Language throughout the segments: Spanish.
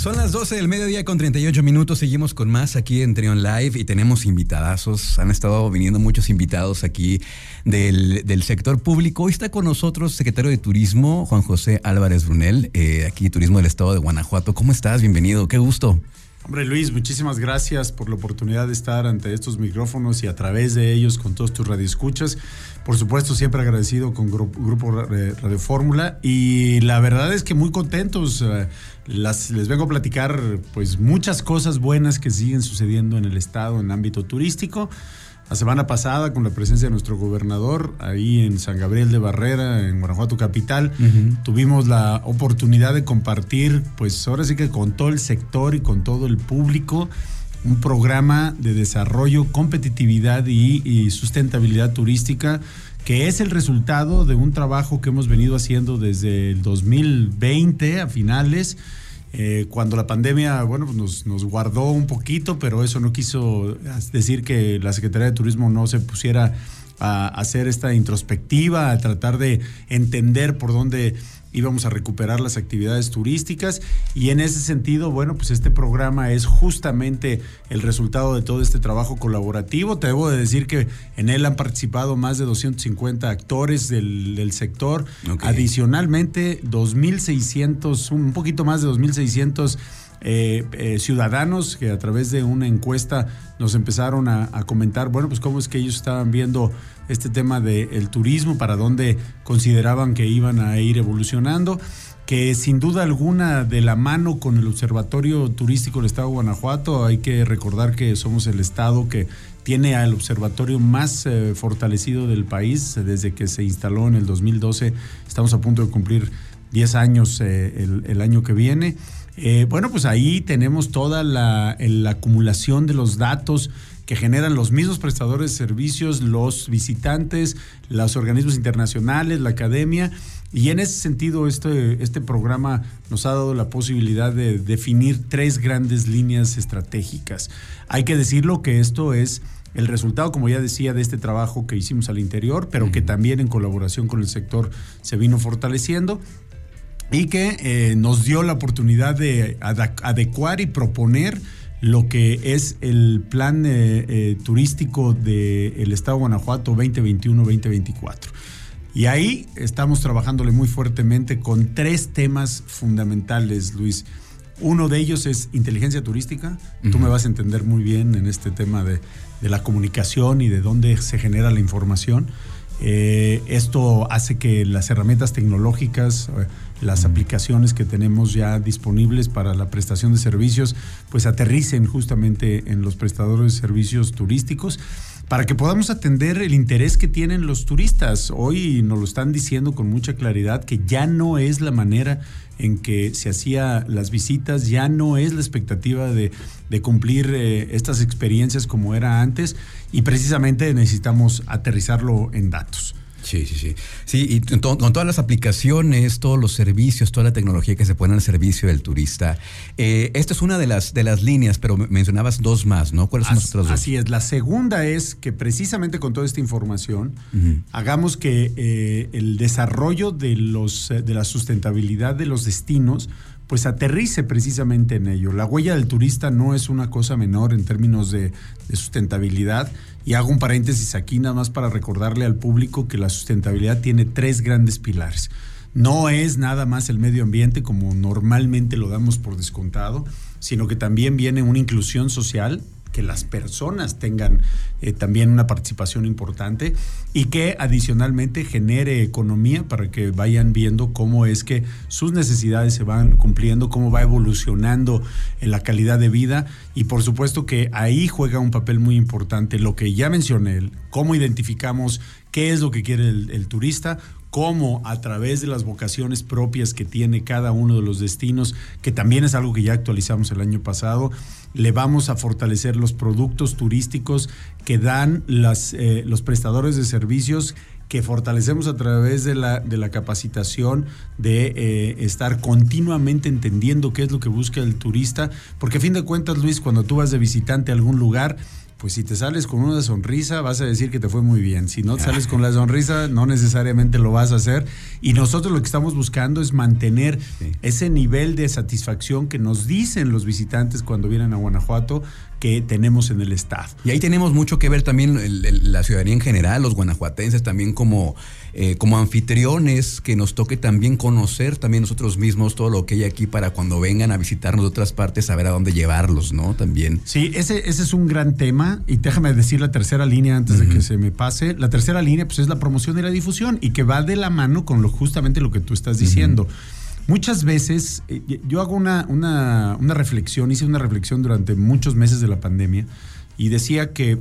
Son las 12 del mediodía con 38 minutos. Seguimos con más aquí en Trion Live y tenemos invitadazos. Han estado viniendo muchos invitados aquí del, sector público. Hoy está con nosotros secretario de Turismo, Juan José Álvarez Brunel, eh, aquí Turismo del Estado de Guanajuato. ¿Cómo estás? Bienvenido. Qué gusto. Hombre Luis, muchísimas gracias por la oportunidad de estar ante estos micrófonos y a través de ellos con todos tus radioescuchas. Por supuesto, siempre agradecido con Grupo Radio Fórmula y la verdad es que muy contentos. Eh, les vengo a platicar pues muchas cosas buenas que siguen sucediendo en el estado en ámbito turístico. La semana pasada, con la presencia de nuestro gobernador, ahí en San Gabriel de Barrera, en Guanajuato Capital, tuvimos la oportunidad de compartir, pues ahora sí que con todo el sector y con todo el público, un programa de desarrollo, competitividad y, sustentabilidad turística que es el resultado de un trabajo que hemos venido haciendo desde el 2020 a finales eh, cuando la pandemia, bueno, pues nos, nos, guardó un poquito, pero eso no quiso decir que la Secretaría de Turismo no se pusiera a hacer esta introspectiva, a tratar de entender por dónde íbamos a recuperar las actividades turísticas. Y en ese sentido, bueno, pues este programa es justamente el resultado de todo este trabajo colaborativo. Te debo de decir que en él han participado más de 250 actores del, sector, adicionalmente 2.600, un poquito más de 2.600 eh, eh, ciudadanos que a través de una encuesta nos empezaron a, comentar, bueno, pues cómo es que ellos estaban viendo este tema del turismo, para dónde consideraban que iban a ir evolucionando que sin duda alguna de la mano con el Observatorio Turístico del Estado de Guanajuato, hay que recordar que somos el estado que tiene al observatorio más eh, fortalecido del país desde que se instaló en el 2012. Estamos a punto de cumplir 10 años el año que viene. Eh, bueno, pues ahí tenemos toda la, acumulación de los datos que generan los mismos prestadores de servicios, los visitantes, los organismos internacionales, la academia. Y en ese sentido, este, este programa nos ha dado la posibilidad de definir tres grandes líneas estratégicas. Hay que decirlo que esto es el resultado, como ya decía, de este trabajo que hicimos al interior, pero que también en colaboración con el sector se vino fortaleciendo y que eh, nos dio la oportunidad de adecuar y proponer lo que es el plan eh, eh, turístico del Estado de Guanajuato 2021-2024. Y ahí estamos trabajándole muy fuertemente con tres temas fundamentales, Luis. Uno de ellos es inteligencia turística. Tú me vas a entender muy bien en este tema de, de la comunicación y de dónde se genera la información. Eh, esto hace que las herramientas tecnológicas, las aplicaciones que tenemos ya disponibles para la prestación de servicios, pues aterricen justamente en los prestadores de servicios turísticos para que podamos atender el interés que tienen los turistas. Hoy nos lo están diciendo con mucha claridad que ya no es la manera en que se hacía las visitas, ya no es la expectativa de, cumplir eh, estas experiencias como era antes y precisamente necesitamos aterrizarlo en datos. Sí, sí, sí. Sí, y con todas las aplicaciones, todos los servicios, toda la tecnología que se pone al servicio del turista. Eh, esta es una de las, de las líneas, pero mencionabas dos más, ¿no? ¿Cuáles son las otras dos? Así es. La segunda es que precisamente con toda esta información hagamos que eh, el desarrollo de, los, eh, de la sustentabilidad de los destinos pues aterrice precisamente en ello. La huella del turista no es una cosa menor en términos de, sustentabilidad. Y hago un paréntesis aquí nada más para recordarle al público que la sustentabilidad tiene tres grandes pilares. No es nada más el medio ambiente como normalmente lo damos por descontado, sino que también viene una inclusión social, que las personas tengan eh, también una participación importante y que adicionalmente genere economía para que vayan viendo cómo es que sus necesidades se van cumpliendo, cómo va evolucionando la calidad de vida. Y por supuesto que ahí juega un papel muy importante lo que ya mencioné, cómo identificamos qué es lo que quiere el turista, cómo a través de las vocaciones propias que tiene cada uno de los destinos, que también es algo que ya actualizamos el año pasado, le vamos a fortalecer los productos turísticos que dan las, eh, los prestadores de servicios que fortalecemos a través de la, de la capacitación, de eh, estar continuamente entendiendo qué es lo que busca el turista, porque a fin de cuentas, Luis, cuando tú vas de visitante a algún lugar, pues si te sales con una sonrisa vas a decir que te fue muy bien. Si no te sales con la sonrisa, no necesariamente lo vas a hacer. Y nosotros lo que estamos buscando es mantener ese nivel de satisfacción que nos dicen los visitantes cuando vienen a Guanajuato que tenemos en el Estado. Y ahí tenemos mucho que ver también la ciudadanía en general, los guanajuatenses también como, eh, como anfitriones, que nos toque también conocer también nosotros mismos todo lo que hay aquí para cuando vengan a visitarnos de otras partes, saber a dónde llevarlos, ¿no? También. Sí, ese, ese es un gran tema y déjame decir la tercera línea antes de que se me pase. La tercera línea pues es la promoción y la difusión y que va de la mano con lo, justamente lo que tú estás diciendo. Muchas veces, eh, yo hago una, una, una, reflexión, hice una reflexión durante muchos meses de la pandemia y decía que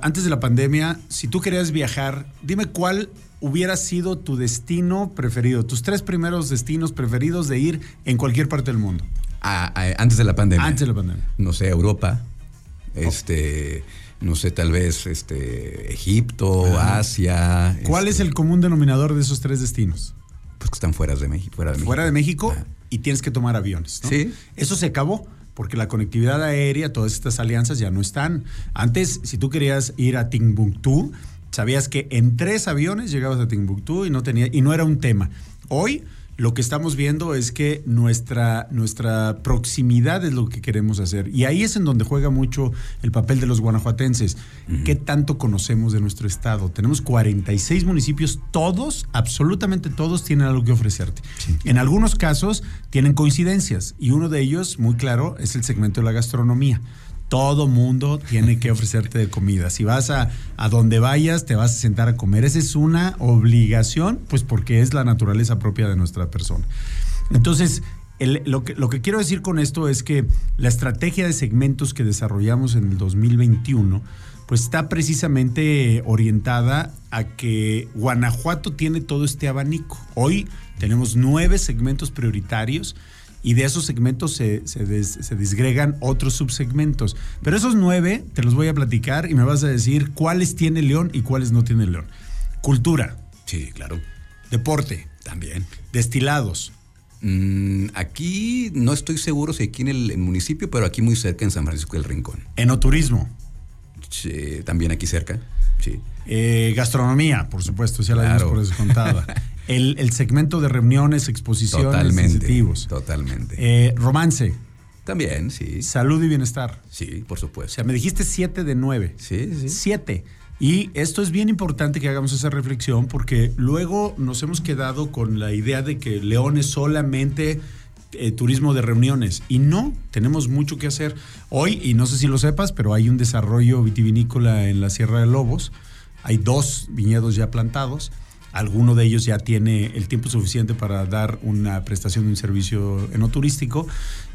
antes de la pandemia, si tú querías viajar, dime cuál hubiera sido tu destino preferido, tus tres primeros destinos preferidos de ir en cualquier parte del mundo. antes de la pandemia. Antes de la pandemia. No sé, Europa, este, no sé, tal vez este, Egipto, Asia. ¿Cuál es este el común denominador de esos tres destinos? Pues que están fuera de México. Fuera de México, fuera de México y tienes que tomar aviones. Sí. Eso se acabó porque la conectividad aérea, todas estas alianzas ya no están. Antes, si tú querías ir a Timbuktu, sabías que en tres aviones llegabas a Timbuktu y no tenía y no era un tema. Hoy lo que estamos viendo es que nuestra, nuestra proximidad es lo que queremos hacer. Y ahí es en donde juega mucho el papel de los guanajuatenses. ¿Qué tanto conocemos de nuestro estado? Tenemos 46 municipios, todos, absolutamente todos, tienen algo que ofrecerte. En algunos casos tienen coincidencias y uno de ellos, muy claro, es el segmento de la gastronomía todo mundo tiene que ofrecerte de comida. Si vas a, a donde vayas, te vas a sentar a comer. Esa es una obligación, pues porque es la naturaleza propia de nuestra persona. Entonces, lo, que, lo que quiero decir con esto es que la estrategia de segmentos que desarrollamos en el 2021 pues está precisamente orientada a que Guanajuato tiene todo este abanico. Hoy tenemos nueve segmentos prioritarios y de esos segmentos se, se, disgregan otros subsegmentos. Pero esos nueve te los voy a platicar y me vas a decir cuáles tiene León y cuáles no tiene León. Cultura. Sí, claro. Deporte. También. Destilados. Mm, aquí no estoy seguro si aquí en el, municipio, pero aquí muy cerca en San Francisco del Rincón. Enoturismo. Sí, también aquí cerca. Sí. Eh, gastronomía, por supuesto, ya la claro. por descontada. El, segmento de reuniones, exposiciones, totalmente, Totalmente. Eh, romance. También, sí. Salud y bienestar. Sí, por supuesto. O sea, me dijiste siete de nueve. Sí, sí. Siete. Y esto es bien importante que hagamos esa reflexión porque luego nos hemos quedado con la idea de que León es solamente eh, turismo de reuniones. Y no, tenemos mucho que hacer. Hoy, y no sé si lo sepas, pero hay un desarrollo vitivinícola en la Sierra de Lobos. Hay dos viñedos ya plantados alguno de ellos ya tiene el tiempo suficiente para dar una prestación de un servicio enoturístico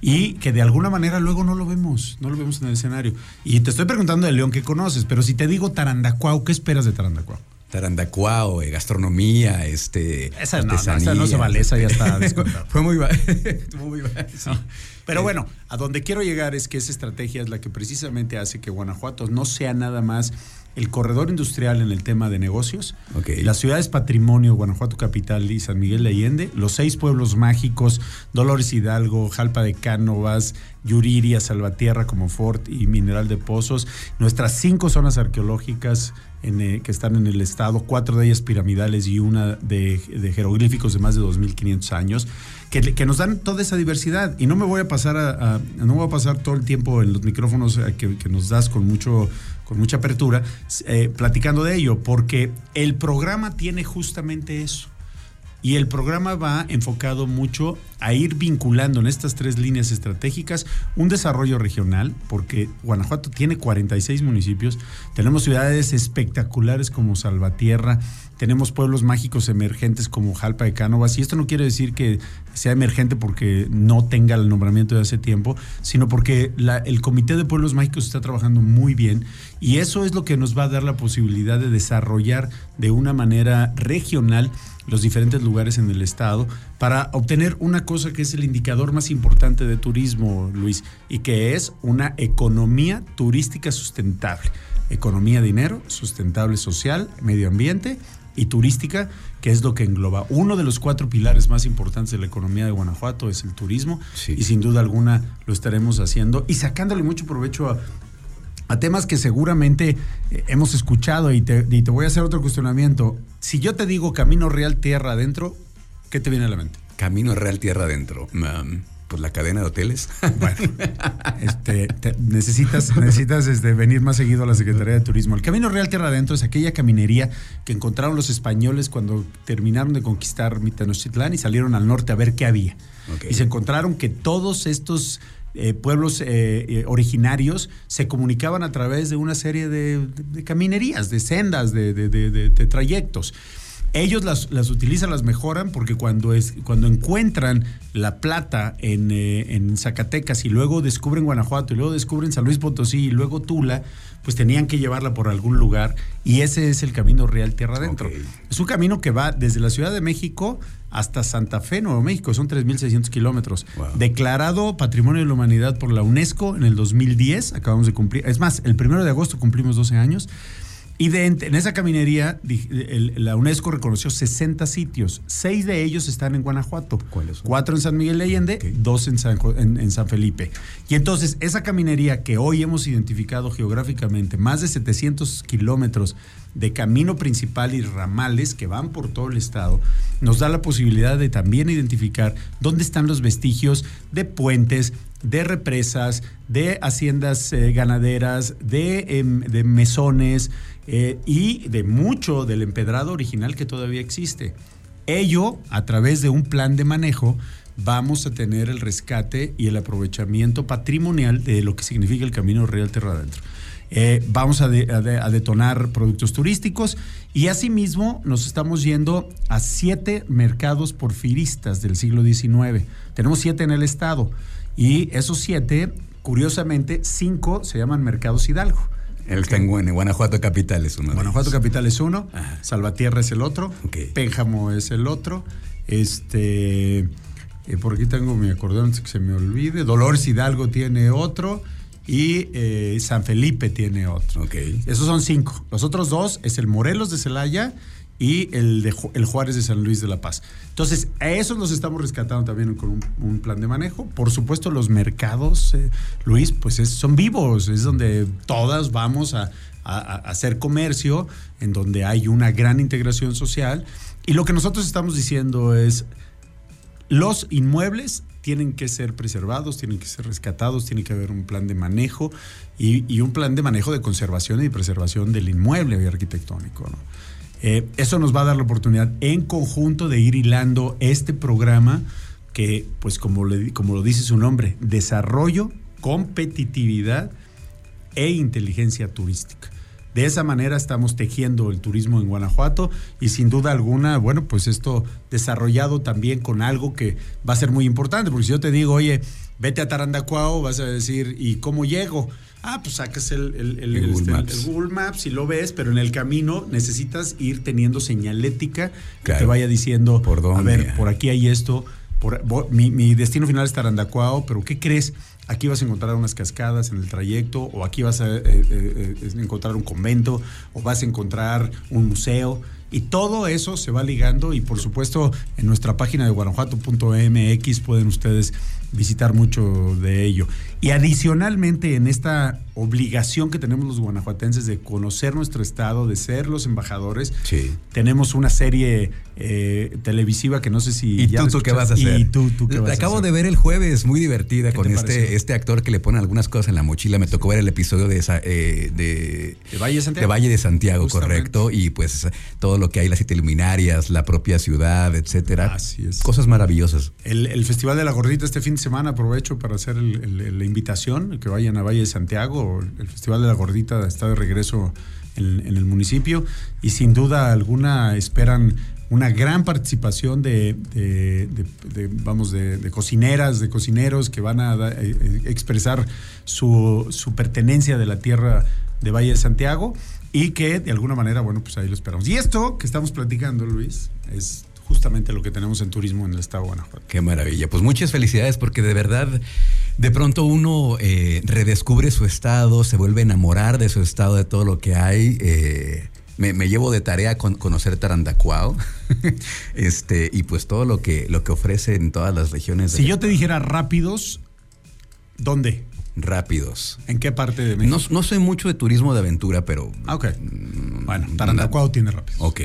y que de alguna manera luego no lo vemos, no lo vemos en el escenario. Y te estoy preguntando de León que conoces, pero si te digo Tarandacuao, ¿qué esperas de Tarandacuao? Tarandacuao, eh, gastronomía, este, esa no, esa no se vale, esa ya está Fue muy, muy Pero bueno, a donde quiero llegar es que esa estrategia es la que precisamente hace que Guanajuato no sea nada más el corredor industrial en el tema de negocios, las ciudades patrimonio, Guanajuato Capital y San Miguel de Allende, los seis pueblos mágicos, Dolores Hidalgo, Jalpa de Cánovas, Yuriria, Salvatierra como Fort y Mineral de Pozos, nuestras cinco zonas arqueológicas eh, que están en el estado, cuatro de ellas piramidales y una de, jeroglíficos de más de 2.500 años, que, nos dan toda esa diversidad. Y no me voy a pasar no voy a pasar todo el tiempo en los micrófonos eh, que, que nos das con mucho con mucha apertura, eh, platicando de ello, porque el programa tiene justamente eso. Y el programa va enfocado mucho a ir vinculando en estas tres líneas estratégicas un desarrollo regional, porque Guanajuato tiene 46 municipios, tenemos ciudades espectaculares como Salvatierra, tenemos pueblos mágicos emergentes como Jalpa de Cánovas, y esto no quiere decir que sea emergente porque no tenga el nombramiento de hace tiempo, sino porque el Comité de Pueblos Mágicos está trabajando muy bien y eso es lo que nos va a dar la posibilidad de desarrollar de una manera regional los diferentes lugares en el estado para obtener una cosa que es el indicador más importante de turismo, Luis, y que es una economía turística sustentable. Economía, dinero, sustentable social, medio ambiente y turística, que es lo que engloba. Uno de los cuatro pilares más importantes de la economía de Guanajuato es el turismo y sin duda alguna lo estaremos haciendo y sacándole mucho provecho a temas que seguramente eh, hemos escuchado y te, voy a hacer otro cuestionamiento. Si yo te digo Camino Real Tierra Adentro, ¿qué te viene a la mente? Camino Real Tierra Adentro. Pues la cadena de hoteles. Bueno, este, te- necesitas, necesitas este, venir más seguido a la Secretaría de Turismo. El Camino Real Tierra Adentro es aquella caminería que encontraron los españoles cuando terminaron de conquistar Tenochtitlán y salieron al norte a ver qué había. Y se encontraron que todos estos eh, pueblos eh, eh, originarios se comunicaban a través de una serie de, de- de caminerías, de sendas, de, de- de- de- de trayectos. Ellos las, las utilizan, las mejoran, porque cuando, es, cuando encuentran la plata en, eh, en Zacatecas y luego descubren Guanajuato y luego descubren San Luis Potosí y luego Tula, pues tenían que llevarla por algún lugar y ese es el camino real tierra adentro. Es un camino que va desde la Ciudad de México hasta Santa Fe, Nuevo México, son 3.600 kilómetros. Wow. Declarado Patrimonio de la Humanidad por la UNESCO en el 2010, acabamos de cumplir, es más, el primero de agosto cumplimos 12 años. Y de, en esa caminería, el- la UNESCO reconoció 60 sitios. Seis de ellos están en Guanajuato. ¿Cuáles? Cuatro en San Miguel de Allende, dos en San, en San Felipe. Y entonces, esa caminería que hoy hemos identificado geográficamente, más de 700 kilómetros de camino principal y ramales que van por todo el estado, nos da la posibilidad de también identificar dónde están los vestigios de puentes, de represas, de haciendas eh, ganaderas, de, em, mesones eh, y de mucho del empedrado original que todavía existe. Ello, a través de un plan de manejo, vamos a tener el rescate y el aprovechamiento patrimonial de lo que significa el Camino Real Terra Adentro. Eh, vamos a, a detonar productos turísticos y asimismo nos estamos yendo a siete mercados porfiristas del siglo XIX. Tenemos siete en el estado y esos siete, curiosamente, cinco se llaman mercados Hidalgo. El que en Guan- Guanajuato Capital es uno Guanajuato. Capital es uno, Ajá. Salvatierra es el otro, Ok. Pénjamo es el otro, este, eh, por aquí tengo mi acordeón antes que se me olvide, Dolores Hidalgo tiene otro y eh, San Felipe tiene otro. Esos son cinco. Los otros dos es el Morelos de Celaya y el, de, el Juárez de San Luis de la Paz. Entonces, a esos los estamos rescatando también con un, plan de manejo. Por supuesto, los mercados, eh, Luis, pues es- son vivos, es donde todas vamos a hacer comercio, en donde hay una gran integración social. Y lo que nosotros estamos diciendo es, los inmuebles tienen que ser preservados, tienen que ser rescatados, tiene que haber un plan de manejo y, y un plan de manejo de conservación y preservación del inmueble arquitectónico. ¿no? Eh, eso nos va a dar la oportunidad en conjunto de ir hilando este programa que, pues como, como lo dice su nombre, desarrollo, competitividad e inteligencia turística. De esa manera estamos tejiendo el turismo en Guanajuato y sin duda alguna, bueno, pues esto desarrollado también con algo que va a ser muy importante, porque si yo te digo, oye, vete a Tarandacuao, vas a decir, ¿y cómo llego? Ah, pues sacas el, el- el- El el- Google este, Maps. el Google Maps y lo ves, pero en el camino necesitas ir teniendo señalética que te vaya diciendo, ¿Por dónde? a ver, por aquí hay esto, por, mi, mi destino final es Tarandacuao, pero ¿qué crees? Aquí vas a encontrar unas cascadas en el trayecto, o aquí vas a eh, eh, eh, encontrar un convento, o vas a encontrar un museo. Y todo eso se va ligando y por supuesto en nuestra página de guanajuato.mx pueden ustedes visitar mucho de ello. Y adicionalmente en esta obligación que tenemos los guanajuatenses de conocer nuestro estado, de ser los embajadores, Sí. tenemos una serie eh, televisiva que no sé si ¿Y ya tú, tú qué vas a hacer? ¿Y tú, tú qué La vas a acabo hacer? de ver el jueves, muy divertida ¿Qué con te este, pareció? este actor que le pone algunas cosas en la mochila. Me tocó ver el episodio de, esa, eh, de, ¿De Valle de Santiago? de Valle de Santiago, Justamente. correcto. Y pues todo lo que hay, las siete luminarias, la propia ciudad, etcétera. Así es. Cosas maravillosas. El, el Festival de la Gordita este fin de semana aprovecho para hacer el- el- la invitación, que vayan a Valle de Santiago. El Festival de la Gordita está de regreso en, el municipio y sin duda alguna esperan una gran participación de, vamos, de, cocineras, de cocineros que van a eh, eh, expresar su, su pertenencia de la tierra de Valle de Santiago y que de alguna manera, bueno, pues ahí lo esperamos. Y esto que estamos platicando, Luis, es justamente lo que tenemos en turismo en el estado de Guanajuato. Qué maravilla. Pues muchas felicidades porque de verdad, de pronto uno eh, redescubre su estado, se vuelve a enamorar de su estado, de todo lo que hay. eh, me, me llevo de tarea con conocer Tarandacuao este, y pues todo lo que, lo que ofrece en todas las regiones. Si yo te dijera rápidos, ¿dónde? rápidos. ¿En qué parte de México? No, no soy mucho de turismo de aventura, pero. Ah, ok. Bueno, Tarandacuado tiene rápidos. Ok.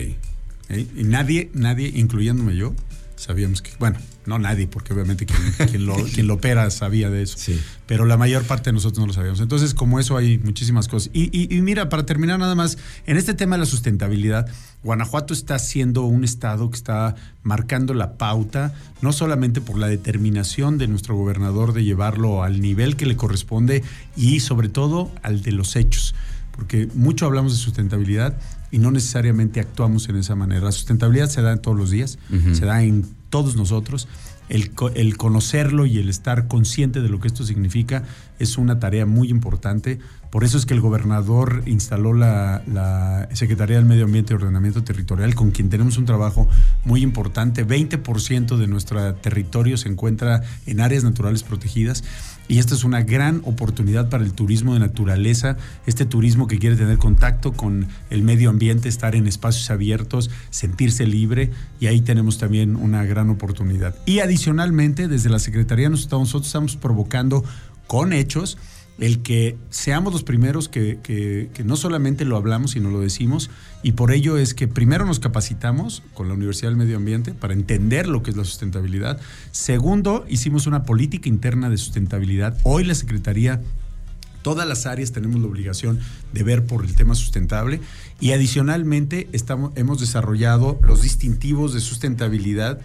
¿Eh? Y nadie, nadie, incluyéndome yo, sabíamos que, bueno, no nadie, porque obviamente quien, lo, quien lo opera sabía de eso. Sí. Pero la mayor parte de nosotros no lo sabíamos. Entonces, como eso hay muchísimas cosas. Y, y, mira, para terminar nada más, en este tema de la sustentabilidad, Guanajuato está siendo un estado que está marcando la pauta, no solamente por la determinación de nuestro gobernador de llevarlo al nivel que le corresponde y sobre todo al de los hechos. Porque mucho hablamos de sustentabilidad y no necesariamente actuamos en esa manera. La sustentabilidad se da en todos los días, se da en todos nosotros. El, el, conocerlo y el estar consciente de lo que esto significa es una tarea muy importante. Por eso es que el gobernador instaló la, la Secretaría del Medio Ambiente y Ordenamiento Territorial, con quien tenemos un trabajo muy importante. 20% de nuestro territorio se encuentra en áreas naturales protegidas y esta es una gran oportunidad para el turismo de naturaleza, este turismo que quiere tener contacto con el medio ambiente, estar en espacios abiertos, sentirse libre, y ahí tenemos también una gran oportunidad. Y adicionalmente, desde la Secretaría nosotros estamos provocando con hechos el que seamos los primeros que, no solamente lo hablamos, sino lo decimos, y por ello es que primero nos capacitamos con la Universidad del Medio Ambiente para entender lo que es la sustentabilidad. Segundo, hicimos una política interna de sustentabilidad. Hoy la Secretaría todas las áreas tenemos la obligación de ver por el tema sustentable y adicionalmente estamos, hemos desarrollado los distintivos de sustentabilidad.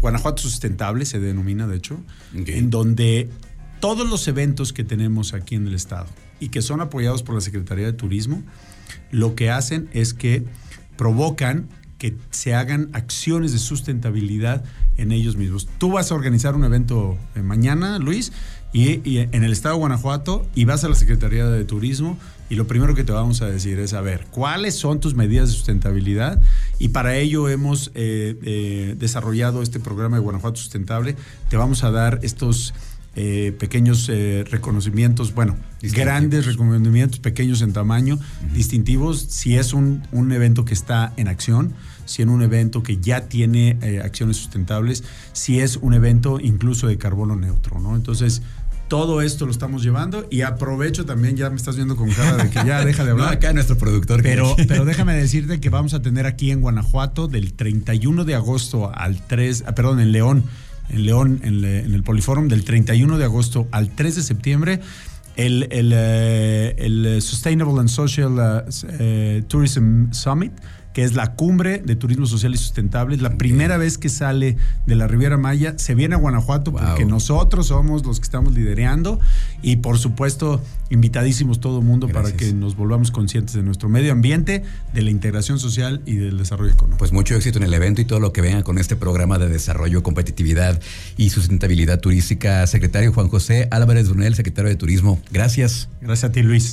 Guanajuato Sustentable se denomina, de hecho, en donde todos los eventos que tenemos aquí en el estado y que son apoyados por la Secretaría de Turismo, lo que hacen es que provocan que se hagan acciones de sustentabilidad en ellos mismos. Tú vas a organizar un evento eh, mañana, Luis, y, en el estado de Guanajuato y vas a la Secretaría de Turismo y lo primero que te vamos a decir es, a ver, ¿cuáles son tus medidas de sustentabilidad? Y para ello hemos eh, eh, desarrollado este programa de Guanajuato Sustentable. Te vamos a dar estos eh, pequeños eh, reconocimientos, bueno, grandes reconocimientos, pequeños en tamaño, distintivos, si es un, evento que está en acción, si es un evento que ya tiene eh, acciones sustentables, si es un evento incluso de carbono neutro, ¿no? Entonces, todo esto lo estamos llevando y aprovecho también, ya me estás viendo con cara de que ya deja de hablar. acá nuestro productor. Pero, pero déjame decirte que vamos a tener aquí en Guanajuato del 31 de agosto al 3, ah, perdón, en León, en León, en, el Poliforum, del 31 de agosto al 3 de septiembre, el, el, eh, Sustainable and Social uh, eh, Tourism Summit que es la cumbre de turismo social y sustentable. Es la primera vez que sale de la Riviera Maya. Se viene a Guanajuato porque nosotros somos los que estamos liderando y por supuesto invitadísimos todo el mundo para que nos volvamos conscientes de nuestro medio ambiente, de la integración social y del desarrollo económico. Pues mucho éxito en el evento y todo lo que venga con este programa de desarrollo, competitividad y sustentabilidad turística. Secretario Juan José Álvarez Brunel, secretario de Turismo. Gracias. Gracias a ti, Luis.